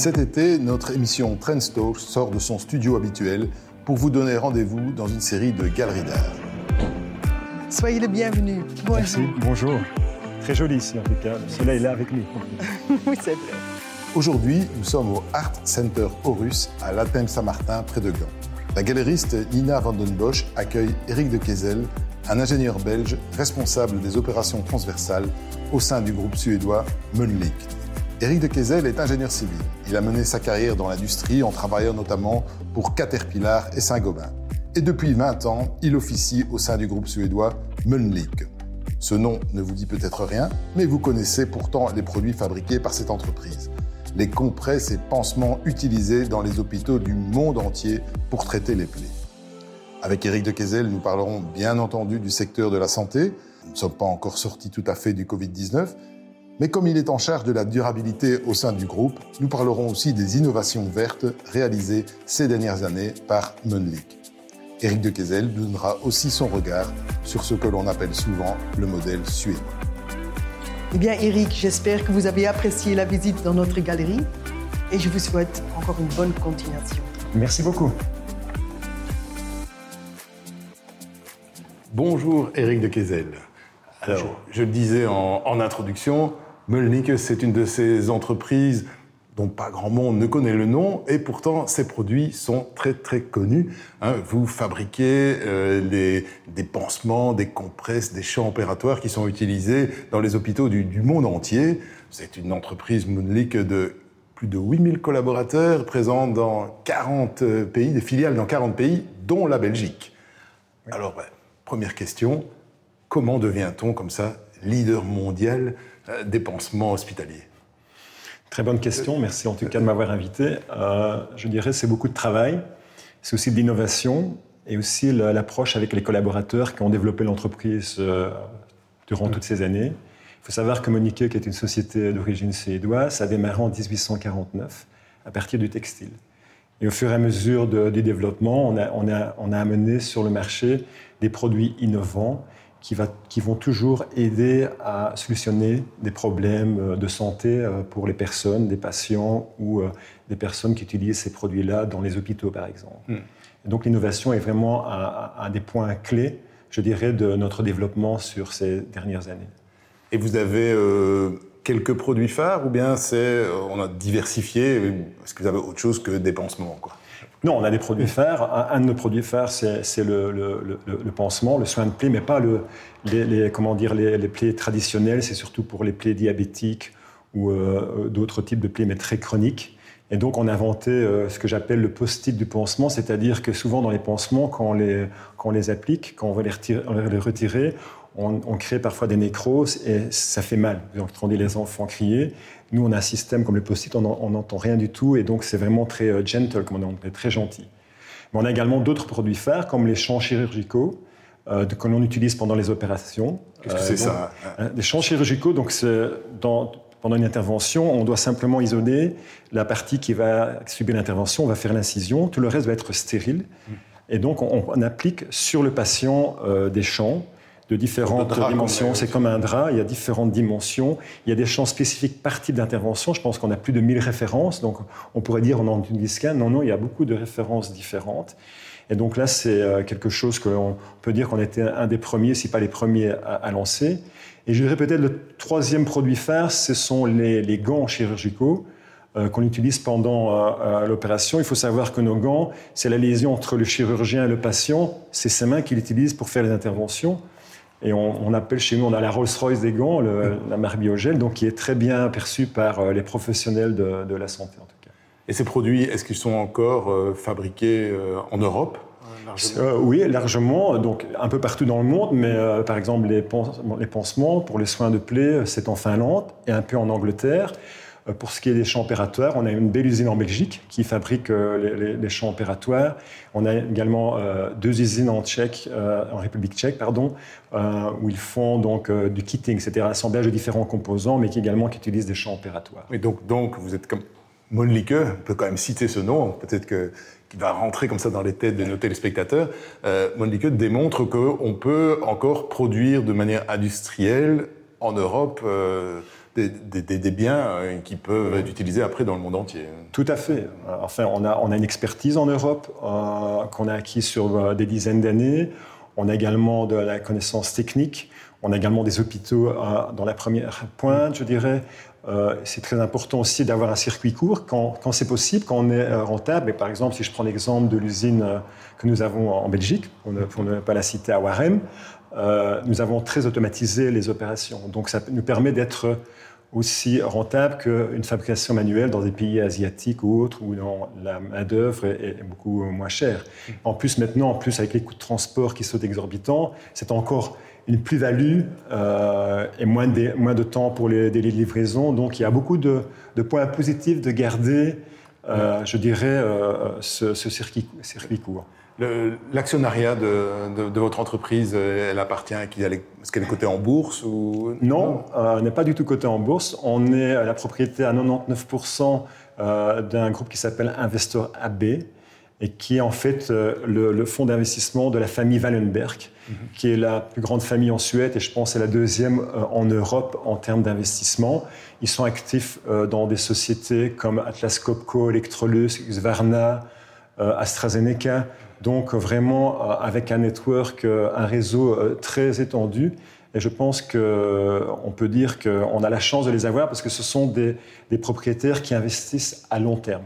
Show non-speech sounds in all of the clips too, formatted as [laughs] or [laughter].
Cet été, notre émission Trendstock sort de son studio habituel pour vous donner rendez-vous dans une série de galeries d'art. Soyez le bienvenu. Bonjour. Merci, bonjour. Très joli ici en tout cas. Le soleil est là avec nous. [laughs] oui, c'est vrai. Aujourd'hui, nous sommes au Art Center Horus à l'Athènes Saint-Martin, près de Gand. La galeriste Nina Vandenbosch accueille Eric de Kezel, un ingénieur belge responsable des opérations transversales au sein du groupe suédois Mölnlycke. Éric de Kezel est ingénieur civil. Il a mené sa carrière dans l'industrie en travaillant notamment pour Caterpillar et Saint-Gobain. Et depuis 20 ans, il officie au sein du groupe suédois Mölnlycke. Ce nom ne vous dit peut-être rien, mais vous connaissez pourtant les produits fabriqués par cette entreprise. Les compresses et pansements utilisés dans les hôpitaux du monde entier pour traiter les plaies. Avec Éric de Kezel, nous parlerons bien entendu du secteur de la santé. Nous ne sommes pas encore sortis tout à fait du Covid-19, mais comme il est en charge de la durabilité au sein du groupe, nous parlerons aussi des innovations vertes réalisées ces dernières années par Mölnlycke. Éric de Kezel donnera aussi son regard sur ce que l'on appelle souvent le modèle suédois. Eh bien, Eric, j'espère que vous avez apprécié la visite dans notre galerie et je vous souhaite encore une bonne continuation. Merci beaucoup. Bonjour Éric de Kezel. Alors, je le disais en, en introduction, Mölnlycke, c'est une de ces entreprises dont pas grand monde ne connaît le nom, et pourtant ces produits sont très très connus. Hein. vous fabriquez euh, des pansements, des compresses, des champs opératoires qui sont utilisés dans les hôpitaux du, monde entier. C'est une entreprise Mölnlycke de plus de 8000 collaborateurs présents dans 40 pays, des filiales dans 40 pays, dont la Belgique. Alors, ben, première question, comment devient-on comme ça leader mondial euh, des pansements hospitaliers Très bonne question, merci en tout cas de m'avoir invité. Euh, je dirais c'est beaucoup de travail, c'est aussi de l'innovation et aussi l'approche avec les collaborateurs qui ont développé l'entreprise euh, durant toutes ces années. Il faut savoir que Monique, qui est une société d'origine suédoise, a démarré en 1849 à partir du textile. Et au fur et à mesure du développement, on a, on, a, on a amené sur le marché des produits innovants qui, va, qui, vont toujours aider à solutionner des problèmes euh, de santé euh, pour les personnes, des patients ou euh, des personnes qui utilisent ces produits-là dans les hôpitaux, par exemple. Hmm. donc l'innovation est vraiment un, des points clés, je dirais, de notre développement sur ces dernières années. Et vous avez quelques produits phares ou bien c'est on a diversifié Est-ce que vous avez autre chose que des pansements quoi? Non, on a des produits phares. Un, de nos produits phares, c'est le, pansement, le soin de plaie, mais pas les, comment dire, les, plaies traditionnelles. C'est surtout pour les plaies diabétiques ou euh, d'autres types de plaies, mais très chroniques. Et donc, on a inventé euh, ce que j'appelle le post-it du pansement, c'est-à-dire que souvent dans les pansements, quand on les, quand on les applique, quand on va les retirer, les retirer on, crée parfois des nécroses et ça fait mal. Vous entendez les enfants crier. Nous, on a un système comme le post-it, on n'entend rien du tout et donc c'est vraiment très euh, gentle, comme on est très gentil. Mais on a également d'autres produits phares comme les champs chirurgicaux euh, que l'on utilise pendant les opérations. Qu'est-ce que c'est ça hein, Les champs chirurgicaux, donc dans, pendant une intervention, on doit simplement isoler la partie qui va subir l'intervention, on va faire l'incision, tout le reste va être stérile. Hmm. Et donc on, applique sur le patient euh, des champs de différentes dimensions. C'est comme un drap, il y a différentes dimensions. Il y a des champs spécifiques par type d'intervention. Je pense qu'on a plus de 1000 références. Donc on pourrait dire on en scan. Non, non, il y a beaucoup de références différentes. Et donc là, c'est euh, quelque chose qu'on peut dire qu'on était un des premiers, si pas les premiers, à, lancer. Et je dirais peut-être le troisième produit phare, ce sont les, gants chirurgicaux euh, qu'on utilise pendant euh, l'opération. Il faut savoir que nos gants, c'est la lésion entre le chirurgien et le patient. C'est ses mains qu'il utilise pour faire les interventions. Et on, appelle chez nous, on a la Rolls-Royce des gants, la marque Biogel, donc qui est très bien perçue par euh, les professionnels de, la santé en tout cas. Et ces produits, est-ce qu'ils sont encore euh, fabriqués euh, en Europe? Oui, largement, donc un peu partout dans le monde, mais par exemple les, les pansements pour les soins de plaies, c'est en Finlande et un peu en Angleterre. Euh, pour ce qui est des champs opératoires, on a une belle usine en Belgique qui fabrique euh, les, champs opératoires. On a également euh, deux usines en Tchèque, en République tchèque, pardon, où ils font donc du kitting, c'est-à-dire l'assemblage de différents composants, mais qui également qui utilisent des champs opératoires. Et donc, donc vous êtes comme Monlique, on peut quand même citer ce nom, peut-être que qui va rentrer comme ça dans les têtes de nos téléspectateurs, euh, démontre qu'on peut encore produire de manière industrielle en Europe des, biens qui peuvent être utilisés après dans le monde entier. Tout à fait. Enfin, on a, on a une expertise en Europe qu'on a acquise sur des dizaines d'années. On a également de la connaissance technique. On a également des hôpitaux dans la première pointe, je dirais. Euh, c'est très important aussi d'avoir un circuit court quand, c'est possible, quand on est euh, rentable. Et par exemple, si je prends l'exemple de l'usine euh, que nous avons en Belgique, pour ne, pas la citer à Warem, nous avons très automatisé les opérations. Donc ça nous permet d'être aussi rentable qu'une fabrication manuelle dans des pays asiatiques ou autres où la main-d'œuvre est, beaucoup moins chère. En plus, maintenant, en plus, avec les coûts de transport qui sont exorbitants, c'est encore une plus-value euh, et moins de, moins de temps pour les délais de livraison. Donc il y a beaucoup de, points positifs de garder, euh, je dirais, euh, ce, circuit, circuit, court. L'actionnariat de, de, votre entreprise, elle appartient à qui? Est-ce qu'elle est cotée en bourse ou... Non, elle n'est pas du tout cotée en bourse. On est à la propriété à 99% d'un groupe qui s'appelle Investor AB et qui est en fait le, le fonds d'investissement de la famille Wallenberg qui est la plus grande famille en Suède et je pense c'est la deuxième euh, en Europe en termes d'investissement. Ils sont actifs euh, dans des sociétés comme Atlas Copco, Electrolux, Xvarna, euh, AstraZeneca. Donc vraiment avec un network, un réseau très étendu. Et je pense qu'on peut dire qu'on a la chance de les avoir parce que ce sont des, propriétaires qui investissent à long terme.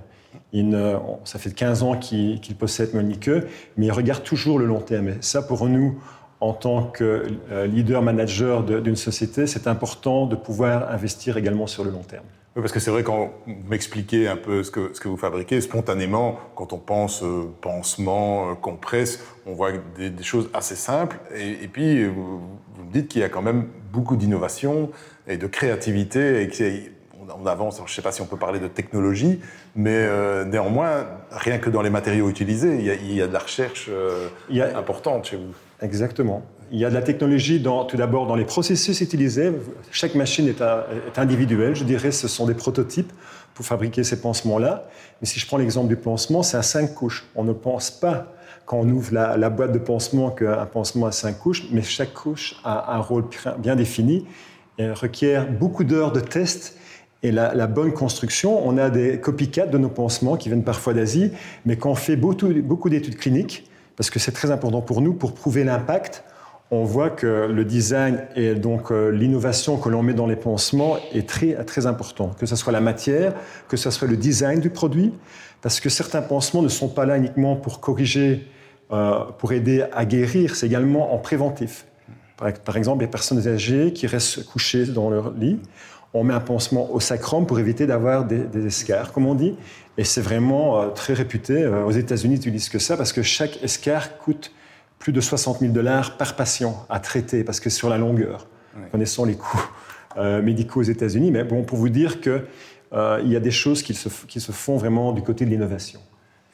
ça fait 15 ans qu'ils possèdent Monique, mais ils regardent toujours le long terme. Et ça, pour nous, en tant que euh, leader manager d'une société, c'est important de pouvoir investir également sur le long terme. Oui, parce que c'est vrai, quand vous m'expliquez un peu ce que, ce que vous fabriquez, spontanément, quand on pense euh, pansement, euh, compresse, on voit des, choses assez simples. Et, puis, vous, me dites qu'il y a quand même beaucoup d'innovation et de créativité et on avance, je ne sais pas si on peut parler de technologie, mais néanmoins, rien que dans les matériaux utilisés, il y a, de la recherche importante chez vous. Exactement. Il y a de la technologie tout d'abord dans les processus utilisés. Chaque machine est, individuelle. Je dirais ce sont des prototypes pour fabriquer ces pansements-là. Mais si je prends l'exemple du pansement, c'est à cinq couches. On ne pense pas quand on ouvre la, boîte de pansement qu'un pansement a cinq couches, mais chaque couche a un rôle bien défini et requiert beaucoup d'heures de tests et la, bonne construction. On a des copycats de nos pansements qui viennent parfois d'Asie, mais quand on fait beaucoup d'études cliniques, parce que c'est très important pour nous pour prouver l'impact. On voit que le design et donc euh, l'innovation que l'on met dans les pansements est très, très important, que ce soit la matière, que ce soit le design du produit, parce que certains pansements ne sont pas là uniquement pour corriger, euh, pour aider à guérir, c'est également en préventif. Par, exemple, les personnes âgées qui restent couchées dans leur lit, on met un pansement au sacrum pour éviter d'avoir des, des escarres, comme on dit. Et c'est vraiment euh, très réputé. Aux États-Unis, tu dis que ça parce que chaque escar coûte plus de 60 000 dollars par patient à traiter parce que sur la longueur, connaissons les coûts euh, médicaux aux États-Unis. Mais bon, pour vous dire qu'il il y a des choses qui se, qui se, font vraiment du côté de l'innovation.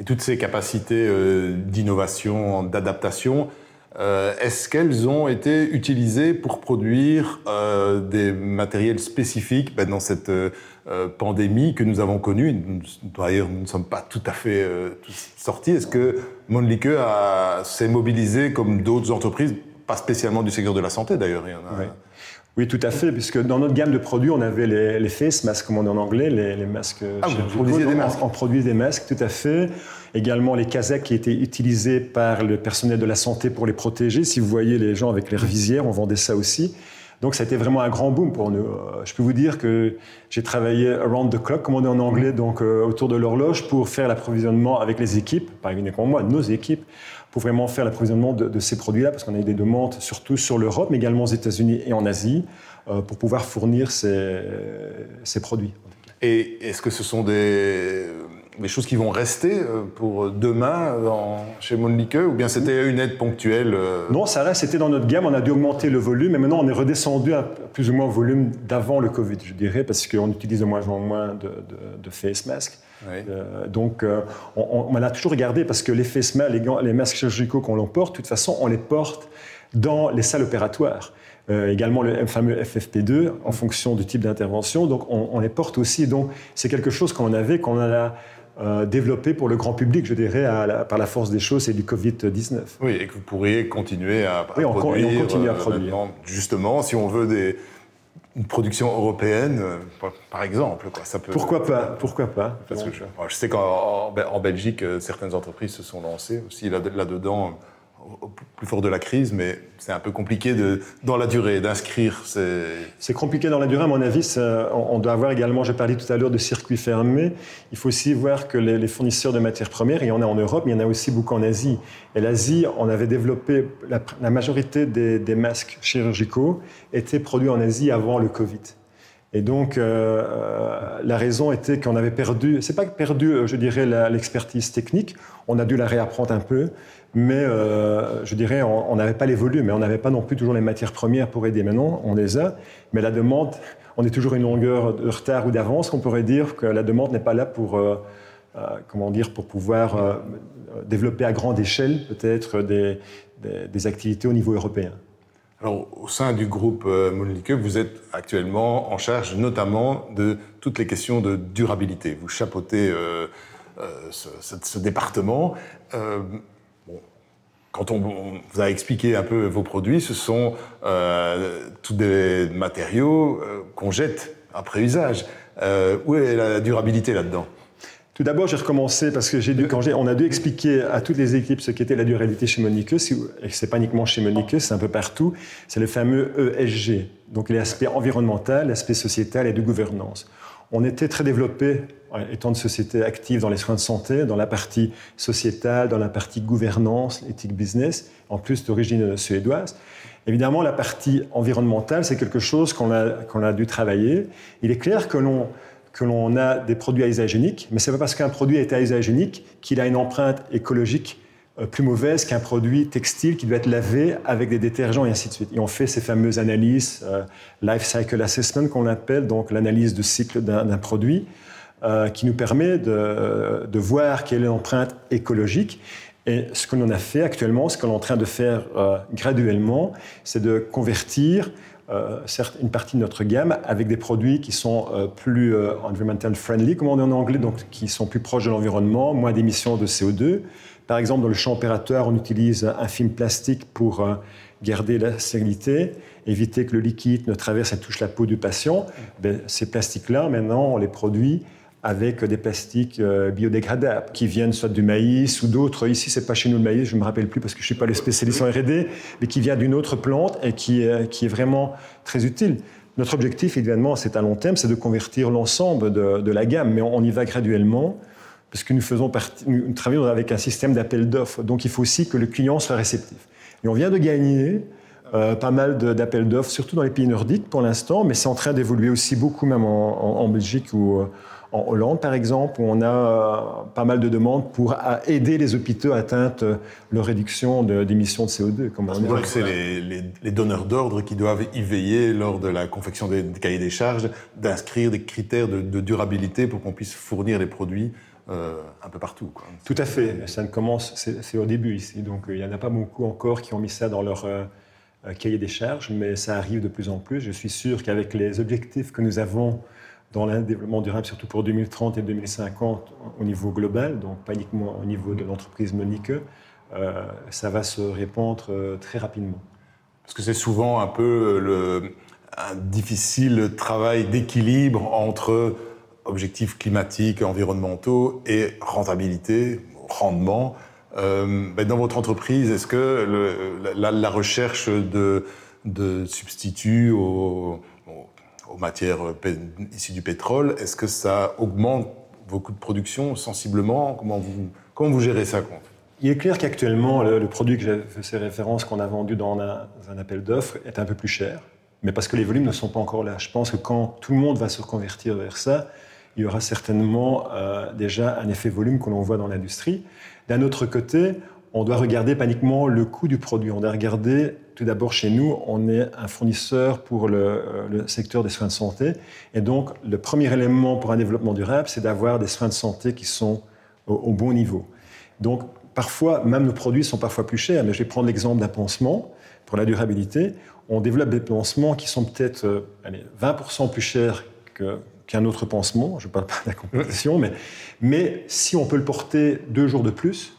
Et toutes ces capacités d'innovation, d'adaptation, euh, est-ce qu'elles ont été utilisées pour produire euh, des matériels spécifiques ben, dans cette euh, pandémie que nous avons connue? D'ailleurs, nous ne sommes pas tout à fait sortis. Est-ce que Monlique s'est mobilisé comme d'autres entreprises, pas spécialement du secteur de la santé d'ailleurs tout à fait, puisque dans notre gamme de produits, on avait les, face masks, comme on dit en anglais, les, masques. Ah, vous produisez des masques On, produit des masques, tout à fait. Également les casaques qui étaient utilisés par le personnel de la santé pour les protéger. Si vous voyez les gens avec les visières, on vendait ça aussi. Donc ça a été vraiment un grand boom pour nous. Euh, je peux vous dire que j'ai travaillé around the clock, comme on dit en anglais, donc euh, autour de l'horloge, pour faire l'approvisionnement avec les équipes, pas uniquement moi, nos équipes, pour vraiment faire l'approvisionnement de, ces produits-là, parce qu'on a eu des demandes surtout sur l'Europe, mais également aux États-Unis et en Asie, euh, pour pouvoir fournir ces, ces produits. Et est-ce que ce sont des, des, choses qui vont rester euh, pour demain dans, chez Monlique ou bien c'était une aide ponctuelle euh? Non, ça reste, c'était dans notre gamme, on a dû augmenter le volume, et maintenant on est redescendu à plus ou moins au volume d'avant le Covid, je dirais, parce qu'on utilise de moins en moins de, de face masks. Euh, donc, euh, on, a toujours regardé parce que les face les, les masques chirurgicaux qu'on porte, de toute façon, on les porte dans les salles opératoires. Euh, également le fameux FFP2 en fonction du type d'intervention. Donc, on, les porte aussi. Donc, c'est quelque chose qu'on avait, qu'on a développé pour le grand public, je dirais, par la force des choses et du Covid-19. Oui, et que vous pourriez continuer à, oui, on, produire. on continue à produire. justement, si on veut des une production européenne, par exemple. Quoi. Ça peut, Pourquoi pas Pourquoi pas Parce que je, je sais qu'en en Belgique, certaines entreprises se sont lancées aussi là-dedans au plus fort de la crise, mais c'est un peu compliqué dans la durée d'inscrire. C'est compliqué dans la durée, à mon avis. on, doit avoir également, j'ai parlé tout à l'heure de circuits fermés. Il faut aussi voir que les, fournisseurs de matières premières, il y en a en Europe, mais il y en a aussi beaucoup en Asie. Et l'Asie, on avait développé, la, majorité des, des, masques chirurgicaux étaient produits en Asie avant le Covid. Et donc, euh, euh, la raison était qu'on avait perdu, c'est pas perdu, euh, je dirais, l'expertise technique, on a dû la réapprendre un peu, mais je dirais, on n'avait pas les volumes, mais on n'avait pas non plus toujours les matières premières pour aider. Maintenant, on les a, mais la demande, on est toujours une longueur de retard ou d'avance, qu'on pourrait dire que la demande n'est pas là pour, comment dire, pour pouvoir développer à grande échelle peut-être des, activités au niveau européen. Alors, au sein du groupe euh, vous êtes actuellement en charge notamment de toutes les questions de durabilité. Vous chapeautez euh, euh, ce, département. Euh, quand on, vous a expliqué un peu vos produits, ce sont tous des matériaux qu'on jette après usage. où est la durabilité là-dedans? Tout d'abord, j'ai recommencé parce que j'ai dû, on a dû expliquer à toutes les équipes ce qu'était la durabilité chez Monique, et c'est pas uniquement chez Monique, c'est un peu partout, c'est le fameux ESG, donc l'aspect environnemental, l'aspect sociétal et de gouvernance. On était très développé, étant une société active dans les soins de santé, dans la partie sociétale, dans la partie gouvernance, éthique business, en plus d'origine suédoise. Évidemment, la partie environnementale, c'est quelque chose qu'on a, dû travailler. Il est clair que l'on a des produits unique, mais ce n'est pas parce qu'un produit est unique qu'il a une empreinte écologique euh, plus mauvaise qu'un produit textile qui doit être lavé avec des détergents et ainsi de suite. Et on fait ces fameuses analyses, euh, life cycle assessment qu'on appelle, donc l'analyse de cycle d'un produit, euh, qui nous permet de, voir quelle est l'empreinte écologique. Et ce que l'on a fait actuellement, ce que l'on est en train de faire graduellement, c'est de convertir euh, une partie de notre gamme avec des produits qui sont euh, plus euh, environmental friendly, comme on dit en anglais, donc qui sont plus proches de l'environnement, moins d'émissions de CO2. Par exemple, dans le champ opérateur, on utilise un film plastique pour garder la stérilité, éviter que le liquide ne traverse et touche la peau du patient. Ben, ces plastiques-là, maintenant, on les produit avec des plastiques euh, biodégradables qui viennent soit du maïs ou d'autres. Ici, c'est pas chez nous le maïs, je me rappelle plus parce que je suis pas le spécialiste en R&D, mais qui vient d'une autre plante et qui, qui est vraiment très utile. Notre objectif, évidemment, c'est à long terme, c'est de convertir l'ensemble de, la gamme, mais on, y va graduellement parce que nous faisons partie, nous travaillons avec un système d'appel d'offres, donc il faut aussi que le client soit réceptif. Et on vient de gagner euh, pas mal d'appels d'offres, surtout dans les pays nordiques pour l'instant, mais c'est en train d'évoluer aussi beaucoup, même en, en Belgique ou en Hollande, par exemple, où on a euh, pas mal de demandes pour aider les hôpitaux à atteindre euh, leur réduction d'émissions de, CO2. Comme on que c'est les, donneurs d'ordre qui doivent y veiller lors de la confection des, cahiers des charges, d'inscrire des critères de, durabilité pour qu'on puisse fournir les produits euh, un peu partout. Tout à fait. Ça ne commence, c'est au début ici. Donc il n'y en a pas beaucoup encore qui ont mis ça dans leur cahier des charges, mais ça arrive de plus en plus. Je suis sûr qu'avec les objectifs que nous avons dans le développement durable, surtout pour 2030 et 2050 au niveau global, donc pas uniquement au niveau de l'entreprise Monique, euh, ça va se répandre euh, très rapidement. Parce que c'est souvent un peu le, un difficile travail d'équilibre entre objectifs climatiques, environnementaux et rentabilité, rendement. Euh, ben, dans votre entreprise, est-ce que la, recherche de, de substituts aux, matières issues du pétrole, est-ce que ça augmente vos coûts de production sensiblement? Comment vous, comment vous gérez ça Il est clair qu'actuellement, le, produit que j'ai fait référence qu'on a vendu dans un, appel d'offres est un peu plus cher, mais parce que les volumes ne sont pas encore là. Je pense que quand tout le monde va se reconvertir vers ça, il y aura certainement euh, déjà un effet volume que l'on voit dans l'industrie. D'un autre côté, on doit regarder pas uniquement le coût du produit, on doit regarder tout d'abord chez nous, on est un fournisseur pour le, secteur des soins de santé. Et donc, le premier élément pour un développement durable, c'est d'avoir des soins de santé qui sont au, bon niveau. Donc, parfois, même nos produits sont parfois plus chers. Mais je vais prendre l'exemple d'un pansement pour la durabilité. On développe des pansements qui sont peut-être 20% euh, plus chers qu'un autre pansement. Je ne parle pas compétition, mais, mais si on peut le porter deux jours de plus,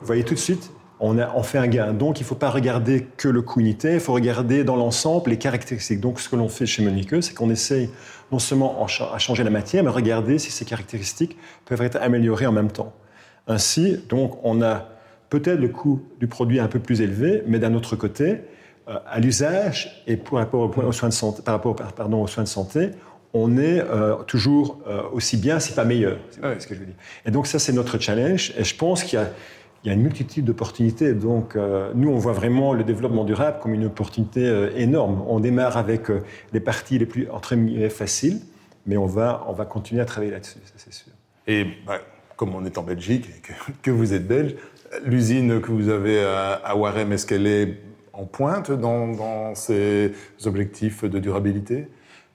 vous voyez tout de suite, on, a, on fait un gain. Donc, il ne faut pas regarder que le coût unitaire, il faut regarder dans l'ensemble les caractéristiques. Donc, ce que l'on fait chez Monique, c'est qu'on essaye non seulement à changer la matière, mais regarder si ces caractéristiques peuvent être améliorées en même temps. Ainsi, donc, on a peut-être le coût du produit un peu plus élevé, mais d'un autre côté, euh, à l'usage et par rapport, aux soins de santé, par rapport pardon, aux soins de santé, on est euh, toujours euh, aussi bien, si pas meilleur. C'est ce que je veux dire. Et donc ça, c'est notre challenge. Et je pense qu'il y a il y a une multitude d'opportunités. Donc, euh, nous, on voit vraiment le développement durable comme une opportunité énorme. On démarre avec les parties les plus, entre faciles, mais on va, on va continuer à travailler là-dessus, ça c'est sûr. Et bah, comme on est en Belgique et que, vous êtes belge, l'usine que vous avez à, Warem, est-ce qu'elle est en pointe dans, dans ces objectifs de durabilité?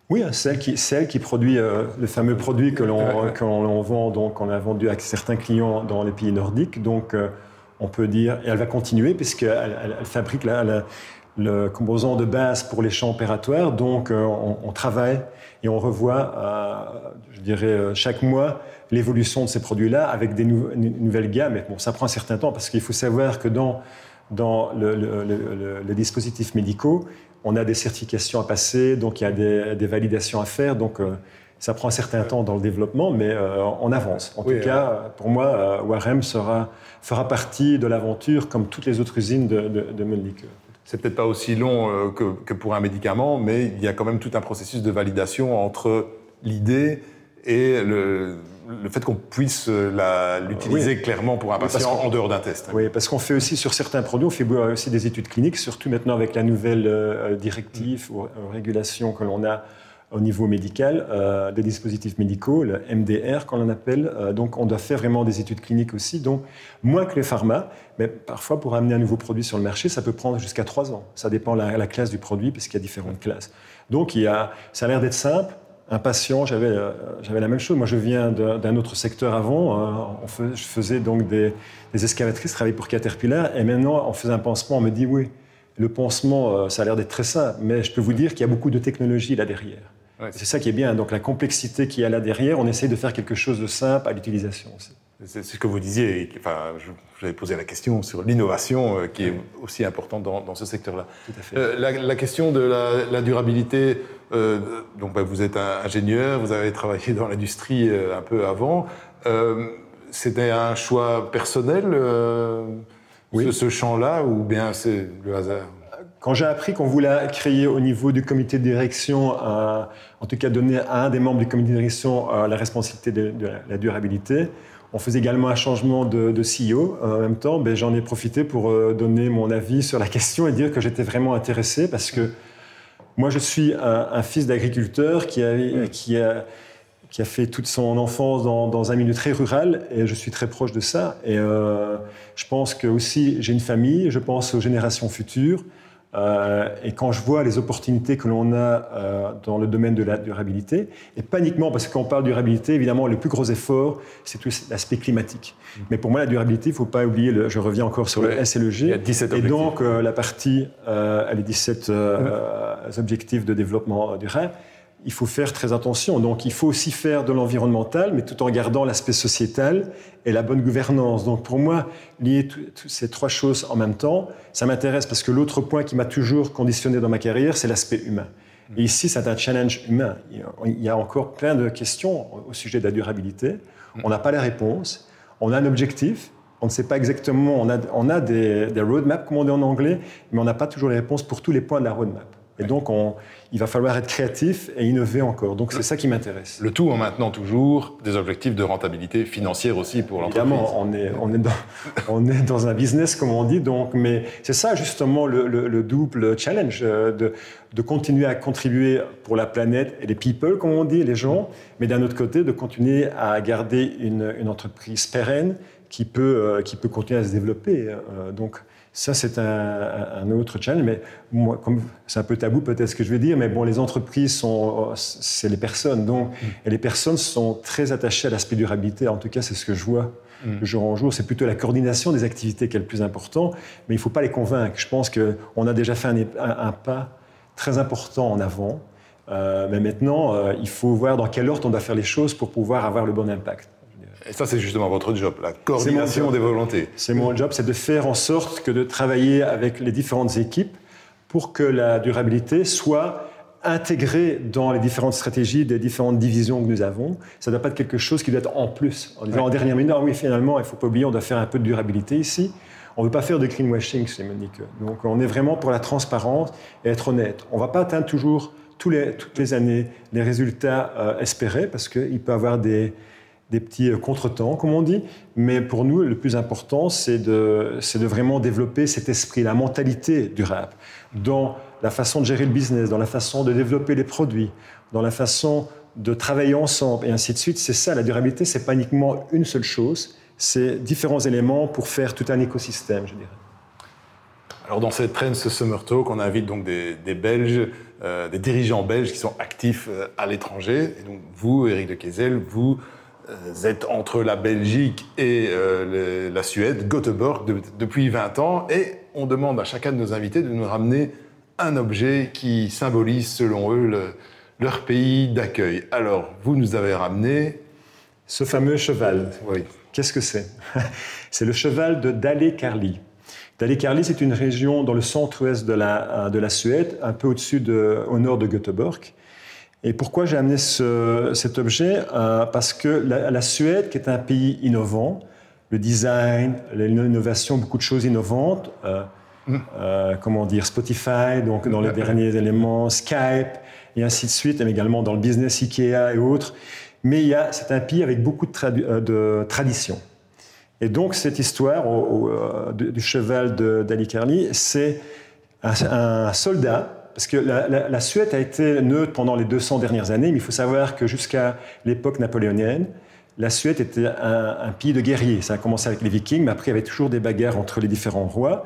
Oui, celle qui, celle qui produit le fameux produit que l'on vend, donc on a vendu à certains clients dans les pays nordiques. Donc, on peut dire, et elle va continuer puisqu'elle elle, fabrique le composant de base pour les champs opératoires. Donc, euh, on, travaille et on revoit, euh, je dirais, euh, chaque mois l'évolution de ces produits-là avec des nouvelles gammes. Mais bon, ça prend un certain temps parce qu'il faut savoir que dans, dans le, les dispositifs médicaux, on a des certifications à passer, donc il y a des, des validations à faire. Donc, ça prend un certain temps dans le développement, mais on avance. En tout cas, pour moi, Warem sera fera partie de l'aventure comme toutes les autres usines de, de, de C'est peut-être pas aussi long euh, que, pour un médicament, mais il y a quand même tout un processus de validation entre l'idée et le, fait qu'on puisse euh, l'utiliser clairement pour un patient en dehors d'un test. Oui, parce qu'on fait aussi sur certains produits, on fait aussi des études cliniques, surtout maintenant avec la nouvelle euh, directive ou régulation que l'on a au niveau médical, euh, des dispositifs médicaux, le MDR qu'on en appelle. Euh, donc on doit faire vraiment des études cliniques aussi, donc moins que les pharma, mais parfois pour amener un nouveau produit sur le marché, ça peut prendre jusqu'à trois ans. Ça dépend de la, classe du produit, puisqu'il y a différentes classes. Donc il y a, ça a l'air d'être simple. Un patient, j'avais euh, j'avais la même chose. Moi, je viens d'un autre secteur avant. on je faisais donc des, des escalatrices, je travaillais pour Caterpillar, et maintenant, on faisait un pansement. On me dit oui, le pansement, ça a l'air d'être très simple, mais je peux vous dire qu'il y a beaucoup de technologie là derrière. C'est ça qui est bien. Donc la complexité qu'il y a là derrière, on essaye de faire quelque chose de simple à l'utilisation aussi. C'est ce que vous disiez. Enfin, je, vous avais posé la question sur l'innovation euh, qui est aussi importante dans, ce secteur-là. Tout à fait. Euh, la, question de la, durabilité. Euh, donc, bah, vous êtes un ingénieur, vous avez travaillé dans l'industrie un peu avant. C'était un choix personnel, ce, ce champ-là, ou bien c'est le hasard quand j'ai appris qu'on voulait créer au niveau du comité de direction, euh, en tout cas donner à un des membres du comité de direction euh, la responsabilité de, la durabilité, on faisait également un changement de, CEO euh, en même temps. Ben, J'en ai profité pour donner mon avis sur la [laughs] question et dire que j'étais vraiment intéressé parce que moi, je suis un, fils d'agriculteur qui a, qui, a, qui a fait toute son enfance dans, dans, un milieu très rural et je suis très proche de ça. Et je pense que aussi j'ai une famille, je pense aux générations futures. Euh, et quand je vois les opportunités que l'on a euh, dans le domaine de la durabilité, et pas uniquement parce qu'on parle de durabilité, évidemment, le plus gros effort, c'est tout l'aspect climatique. Mm. Mais pour moi, la durabilité, il ne faut pas oublier, le, je reviens encore sur le S et le G. Il y a 17 et donc, euh, la partie, les 17 mm. objectifs de développement durable, il faut faire très attention. Donc il faut aussi faire de l'environnemental, mais tout en gardant l'aspect sociétal et la bonne gouvernance. Donc pour moi, lier ces trois choses en même temps, ça m'intéresse parce que l'autre point qui m'a toujours conditionné dans ma carrière, c'est l'aspect humain. Et ici, c'est un challenge humain. Il y a encore plein de questions au sujet de la durabilité. On n'a pas les réponses. On a un objectif. On ne sait pas exactement. On a, on a des, des roadmaps, comme on dit en anglais, mais on n'a pas toujours les réponses pour tous les points de la roadmap. Et donc, on, il va falloir être créatif et innover encore. Donc, c'est ça qui m'intéresse. Le tout en maintenant toujours des objectifs de rentabilité financière aussi pour l'entreprise. Évidemment, on est, on, est dans, [laughs] on est dans un business, comme on dit. Donc, mais c'est ça justement le, le, double challenge euh, de, de continuer à contribuer pour la planète et les people, comme on dit, les gens, mais d'un autre côté, de continuer à garder une, une entreprise pérenne qui peut, euh, qui peut continuer à se développer. Euh, donc, ça, c'est un, autre challenge. Mais moi, comme c'est un peu tabou peut-être ce que je vais dire, mais bon, les entreprises sont, c'est les personnes. Donc, mm. et les personnes sont très attachées à l'aspect durabilité. En tout cas, c'est ce que je vois mm. jour en jour. C'est plutôt la coordination des activités qui est le plus important. Mais il ne faut pas les convaincre. Je pense qu'on a déjà fait un, pas très important en avant. Euh, mais maintenant, euh, il faut voir dans quel ordre on doit faire les choses pour pouvoir avoir le bon impact. Et ça, c'est justement votre job, la coordination des volontés. C'est mon job, c'est de faire en sorte que de travailler avec les différentes équipes pour que la durabilité soit intégrée dans les différentes stratégies des différentes divisions que nous avons. Ça ne doit pas être quelque chose qui doit être en plus, en disant en dernière minute, ah oui, finalement, il ne faut pas oublier, on doit faire un peu de durabilité ici. On ne veut pas faire de greenwashing, c'est Monique. Donc on est vraiment pour la transparence et être honnête. On ne va pas atteindre toujours tous les, toutes les années les résultats euh, espérés parce qu'il peut y avoir des, des petits euh, contretemps, comme on dit. Mais pour nous, le plus important, c'est de, de vraiment développer cet esprit, la mentalité durable, dans la façon de gérer le business, dans la façon de développer les produits, dans la façon de travailler ensemble, et ainsi de suite. C'est ça, la durabilité, c'est pas uniquement une seule chose, c'est différents éléments pour faire tout un écosystème, je dirais. Alors dans cette Trends Summer Talk, on invite donc des, Belges, euh, des dirigeants belges qui sont actifs euh, à l'étranger. Et donc vous, Eric de vous êtes entre la Belgique et euh, la Suède, Göteborg, depuis 20 ans, et on demande à chacun de nos invités de nous ramener un objet qui symbolise, selon eux, leur pays d'accueil. Alors, vous nous avez ramené... Ce fameux cheval. Oui. Qu'est-ce que c'est? [laughs] C'est le cheval de Dale Carli. Dale Carli, c'est une région dans le centre-ouest de la, de la Suède, un peu au-dessus, au nord de Göteborg. Et pourquoi j'ai amené cet objet? Euh, Parce que la, Suède, qui est un pays innovant, le design, l'innovation, beaucoup de choses innovantes, euh, mm. euh, comment dire, Spotify, donc dans les derniers éléments, Skype, et ainsi de suite, mais également dans le business Ikea et autres. Mais c'est un pays avec beaucoup de, de tradition. Et donc cette histoire du cheval d'Ali Carly, c'est un soldat parce que la, Suède a été neutre pendant les 200 dernières années, mais il faut savoir que jusqu'à l'époque napoléonienne, la Suède était un, pays de guerriers. Ça a commencé avec les Vikings, mais après il y avait toujours des bagarres entre les différents rois.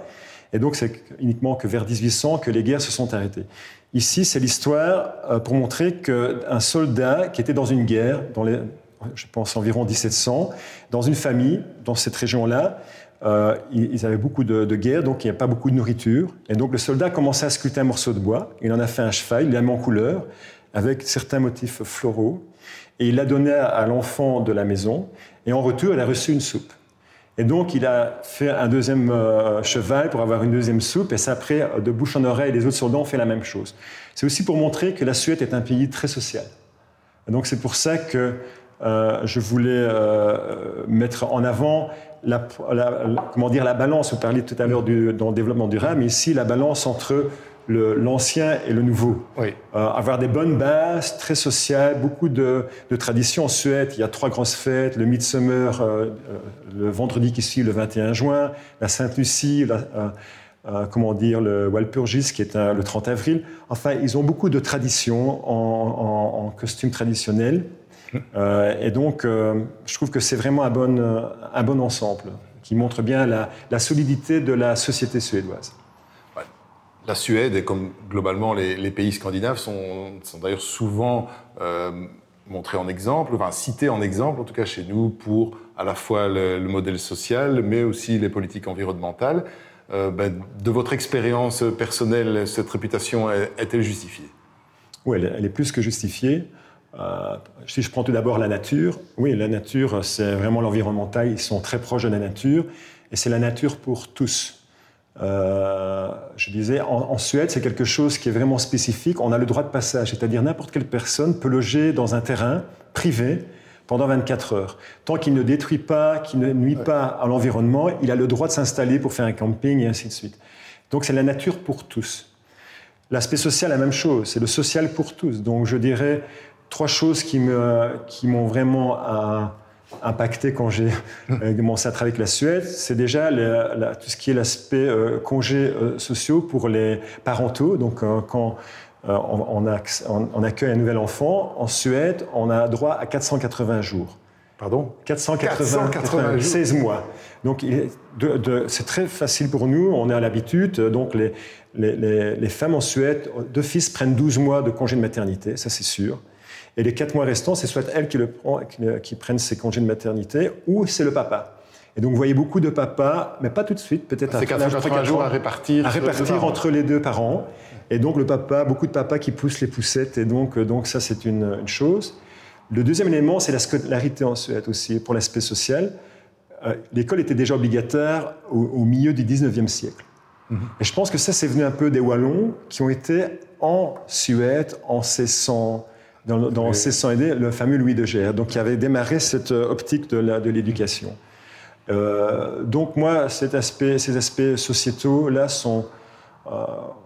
Et donc c'est uniquement que vers 1800 que les guerres se sont arrêtées. Ici, c'est l'histoire euh, pour montrer qu'un soldat qui était dans une guerre, dans les, je pense environ 1700, dans une famille, dans cette région-là, euh, ils avaient beaucoup de, guerres, donc il n'y a pas beaucoup de nourriture. Et donc le soldat a commencé à sculpter un morceau de bois. Il en a fait un cheval, il l'a mis en couleur, avec certains motifs floraux. Et il l'a donné à, l'enfant de la maison. Et en retour, elle a reçu une soupe. Et donc, il a fait un deuxième euh, cheval pour avoir une deuxième soupe. Et ça, après, de bouche en oreille, les autres soldats ont fait la même chose. C'est aussi pour montrer que la Suède est un pays très social. Et donc, c'est pour ça que euh, je voulais mettre en avant la, comment dire, la balance, vous parliez tout à l'heure dans le développement durable, mais ici la balance entre l'ancien et le nouveau. Euh, avoir des bonnes bases, très sociales, beaucoup de, traditions. En Suède, il y a trois grosses fêtes, le Midsummer, euh, euh, le vendredi qui suit, le 21 juin, la Sainte-Lucie, comment dire, le Walpurgis, qui est le 30 avril. Enfin, ils ont beaucoup de traditions en, en costume traditionnel. [laughs] Euh, et donc, euh, je trouve que c'est vraiment un bon, euh, un bon ensemble qui montre bien la, solidité de la société suédoise. La Suède, et comme globalement les, pays scandinaves, sont, sont d'ailleurs souvent montrés en exemple, enfin cités en exemple, en tout cas chez nous, pour à la fois le, modèle social, mais aussi les politiques environnementales. Ben, de votre expérience personnelle, cette réputation est-elle justifiée? Oui, elle, est plus que justifiée. Euh, si je prends tout d'abord la nature, oui, la nature, c'est vraiment l'environnemental, ils sont très proches de la nature, et c'est la nature pour tous. Euh, je disais, en, Suède, c'est quelque chose qui est vraiment spécifique. On a le droit de passage, c'est-à-dire n'importe quelle personne peut loger dans un terrain privé pendant 24 heures. Tant qu'il ne détruit pas, qu'il ne nuit pas à l'environnement, il a le droit de s'installer pour faire un camping et ainsi de suite. Donc c'est la nature pour tous. L'aspect social, la même chose, c'est le social pour tous. Donc je dirais, trois choses qui m'ont qui vraiment euh, impacté quand j'ai euh, [laughs] commencé à travailler avec la Suède. C'est déjà tout ce qui est l'aspect euh, congés sociaux pour les parentaux. Donc, quand on, on, accueille un nouvel enfant, en Suède, on a droit à 480 jours. Pardon? 480, 16 mois. Donc, c'est très facile pour nous, on est à l'habitude. Donc, les, les, les, femmes en Suède, d'office, prennent 12 mois de congé de maternité, ça c'est sûr. Et les quatre mois restants, c'est soit elle qui, le prend, qui, prennent ses congés de maternité, ou c'est le papa. Et donc, vous voyez beaucoup de papas, mais pas tout de suite, peut-être à 80 jours à répartir, à répartir entre les deux parents. Et donc, le papa, beaucoup de papas qui poussent les poussettes, et donc, donc ça, c'est une, chose. Le deuxième élément, c'est la scolarité en Suède aussi, pour l'aspect social. Euh, l'école était déjà obligatoire au, milieu du 19e siècle. Mhm. Et je pense que ça, c'est venu un peu des Wallons qui ont été en Suède en 1600, dans, dans 1600 le fameux Louis de Geer, donc qui avait démarré cette euh, optique de l'éducation. Euh, donc moi, cet aspect, ces aspects sociétaux-là sont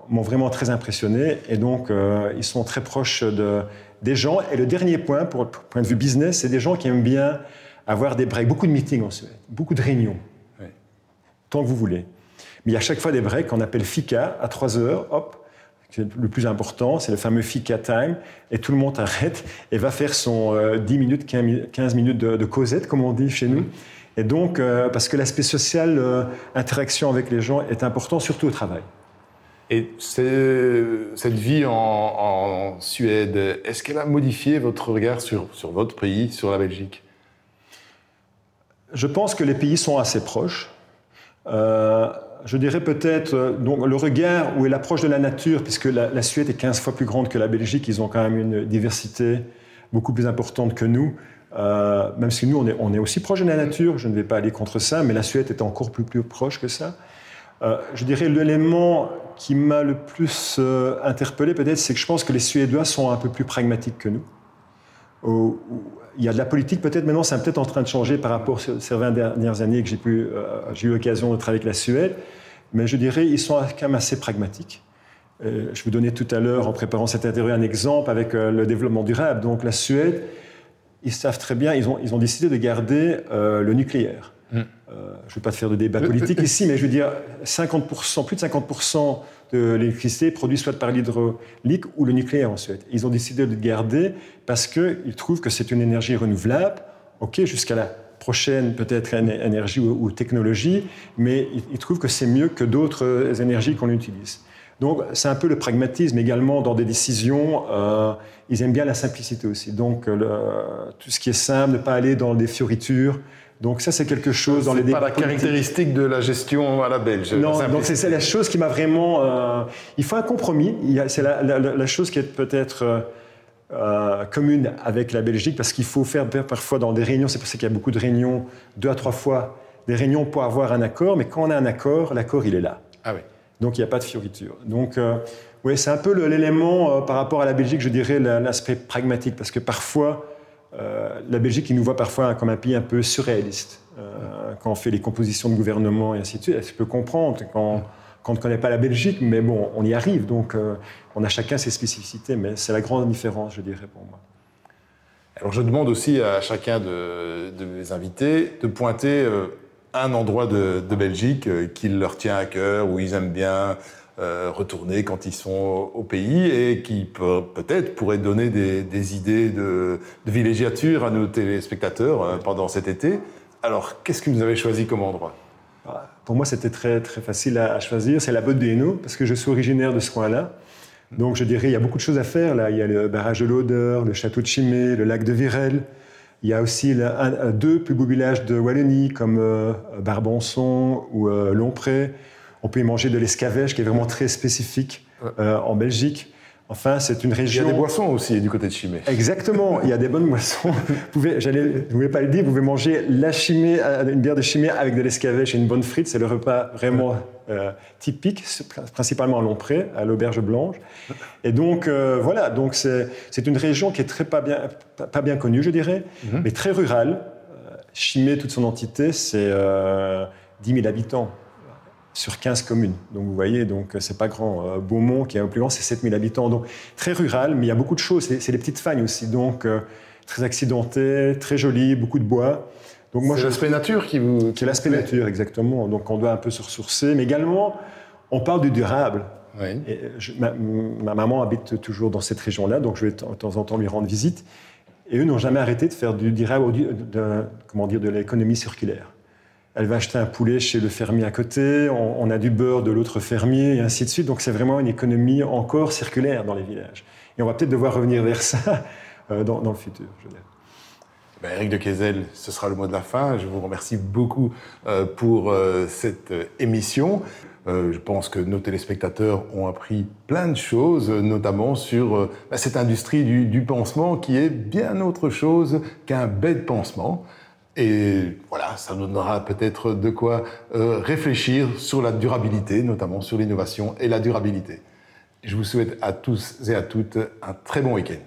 m'ont vraiment très impressionné et donc ils sont très proches de, des gens. Et le dernier point, pour, pour point de vue business, c'est des gens qui aiment bien avoir des breaks, beaucoup de meetings en Suède, beaucoup de réunions, tant que vous voulez. Mais il y a à chaque fois des breaks qu'on appelle fika à 3 heures, hop, le plus important, c'est le fameux fika time, et tout le monde arrête et va faire son 10 euh, minutes, 15 minutes de, causette, comme on dit chez nous. Et donc, euh, parce que l'aspect social, euh, interaction avec les gens est important, surtout au travail. Et cette vie en, Suède, est-ce qu'elle a modifié votre regard sur, sur votre pays, sur la Belgique? Je pense que les pays sont assez proches. Euh, je dirais peut-être euh, donc le regard est l'approche de la nature, puisque la, Suède est 15 fois plus grande que la Belgique, ils ont quand même une diversité beaucoup plus importante que nous. Euh, même si nous, on est, aussi proche de la nature, je ne vais pas aller contre ça, mais la Suède est encore plus proche que ça. je dirais l'élément qui m'a le plus interpellé peut-être, c'est que je pense que les Suédois sont un peu plus pragmatiques que nous il y a de la politique peut-être maintenant, c'est peut-être en train de changer par rapport ces 20 dernières années que j'ai pu, euh, j'ai eu l'occasion de travailler avec la Suède, mais je dirais ils sont quand même assez pragmatiques. Euh, je vous donnais tout à l'heure en préparant cette interview un exemple avec euh, le développement durable. Donc la Suède, ils savent très bien, ils ont, ils ont décidé de garder le nucléaire. Mmh. je ne vais pas te faire de débat politique ici, mais je veux dire 50%, plus de 50% de l'électricité produite soit par l'hydraulique ou le nucléaire en Suède. Ils ont décidé de le garder parce qu'ils trouvent que c'est une énergie renouvelable, ok, jusqu'à la prochaine peut-être énergie ou, technologie, mais ils, trouvent que c'est mieux que d'autres énergies qu'on utilise. Donc c'est un peu le pragmatisme également dans des décisions. Euh, ils aiment bien la simplicité aussi. Donc tout ce qui est simple, ne pas aller dans des fioritures, donc ça, c'est quelque chose dans les débats. pas la caractéristique de la gestion à la belge. Non, donc c'est la chose qui m'a vraiment. Euh, il faut un compromis. C'est la, la, chose qui est peut-être euh, euh, commune avec la Belgique parce qu'il faut faire parfois dans des réunions. C'est pour ça qu'il y a beaucoup de réunions, deux à trois fois, des réunions pour avoir un accord. Mais quand on a un accord, l'accord il est là. Ah oui. Donc il n'y a pas de fioriture. Donc oui, c'est un peu l'élément par rapport à la Belgique, je dirais l'aspect pragmatique parce que parfois euh, la Belgique, il nous voit parfois comme un pays un peu surréaliste. Euh, quand on fait les compositions de gouvernement et ainsi de suite, je peux comprendre quand, quand on ne connaît pas la Belgique, mais bon, on y arrive. Donc, euh, on a chacun ses spécificités, mais c'est la grande différence, je dirais, pour moi. Alors, je demande aussi à chacun de, mes invités de pointer un endroit de, de Belgique qui leur tient à cœur, où ils aiment bien, euh, retourner quand ils sont au pays et qui peut-être pourraient donner des, idées de, villégiature à nos téléspectateurs euh, pendant cet été. Alors, qu'est-ce que vous avez choisi comme endroit? Pour moi, c'était très, très facile à, choisir. C'est la Botte des Hainaut, parce que je suis originaire de ce coin-là. Donc, je dirais, il y a beaucoup de choses à faire. Là, il y a le barrage de l'Odeur, le château de Chimay, le lac de Virel. Il y a aussi deux plus beaux villages de Wallonie, comme euh, ou Lompré. On peut y manger de l'escavèche, qui est vraiment très spécifique euh, en Belgique. Enfin, c'est une région. Il y a des boissons aussi du côté de Chimay. Exactement, il y a des bonnes boissons. [laughs] Vous pouvez, je ne voulais pas le dire, vous pouvez manger la chimée, euh, une bière de chimée avec de l'escavèche et une bonne frite. C'est le repas vraiment euh, typique, principalement à Lompré, à l'auberge blanche. Et donc, voilà, donc c'est une région qui est très pas bien, pas bien connue, je dirais, mhm. mais très rurale. Chimay, toute son entité, c'est 10 000 habitants sur 15 communes. Donc vous voyez, donc c'est pas grand. Euh, Beaumont, qui est un plus grand, c'est 7000 habitants. Donc très rural, mais il y a beaucoup de choses. C'est des petites fagnes aussi, donc euh, très accidenté, très joli, beaucoup de bois. Donc moi, c'est l'aspect nature qui vous. Qui est l'aspect nature, exactement. Donc on doit un peu se ressourcer, mais également on parle du durable. Oui. Et ma, maman habite toujours dans cette région-là, donc je vais de temps en temps lui rendre visite. Et eux n'ont jamais arrêté de faire du durable, de, comment dire, de l'économie circulaire elle va acheter un poulet chez le fermier à côté, on, a du beurre de l'autre fermier, et ainsi de suite. Donc c'est vraiment une économie encore circulaire dans les villages. Et on va peut-être devoir revenir vers ça euh, dans, le futur. Je ben, Eric de Kezel, ce sera le mot de la fin. Je vous remercie beaucoup euh, pour euh, cette émission. Je pense que nos téléspectateurs ont appris plein de choses, notamment sur bah, cette industrie du, pansement qui est bien autre chose qu'un bête pansement. Et voilà, ça nous donnera peut-être de quoi euh, réfléchir sur la durabilité, notamment sur l'innovation et la durabilité. Je vous souhaite à tous et à toutes un très bon week-end.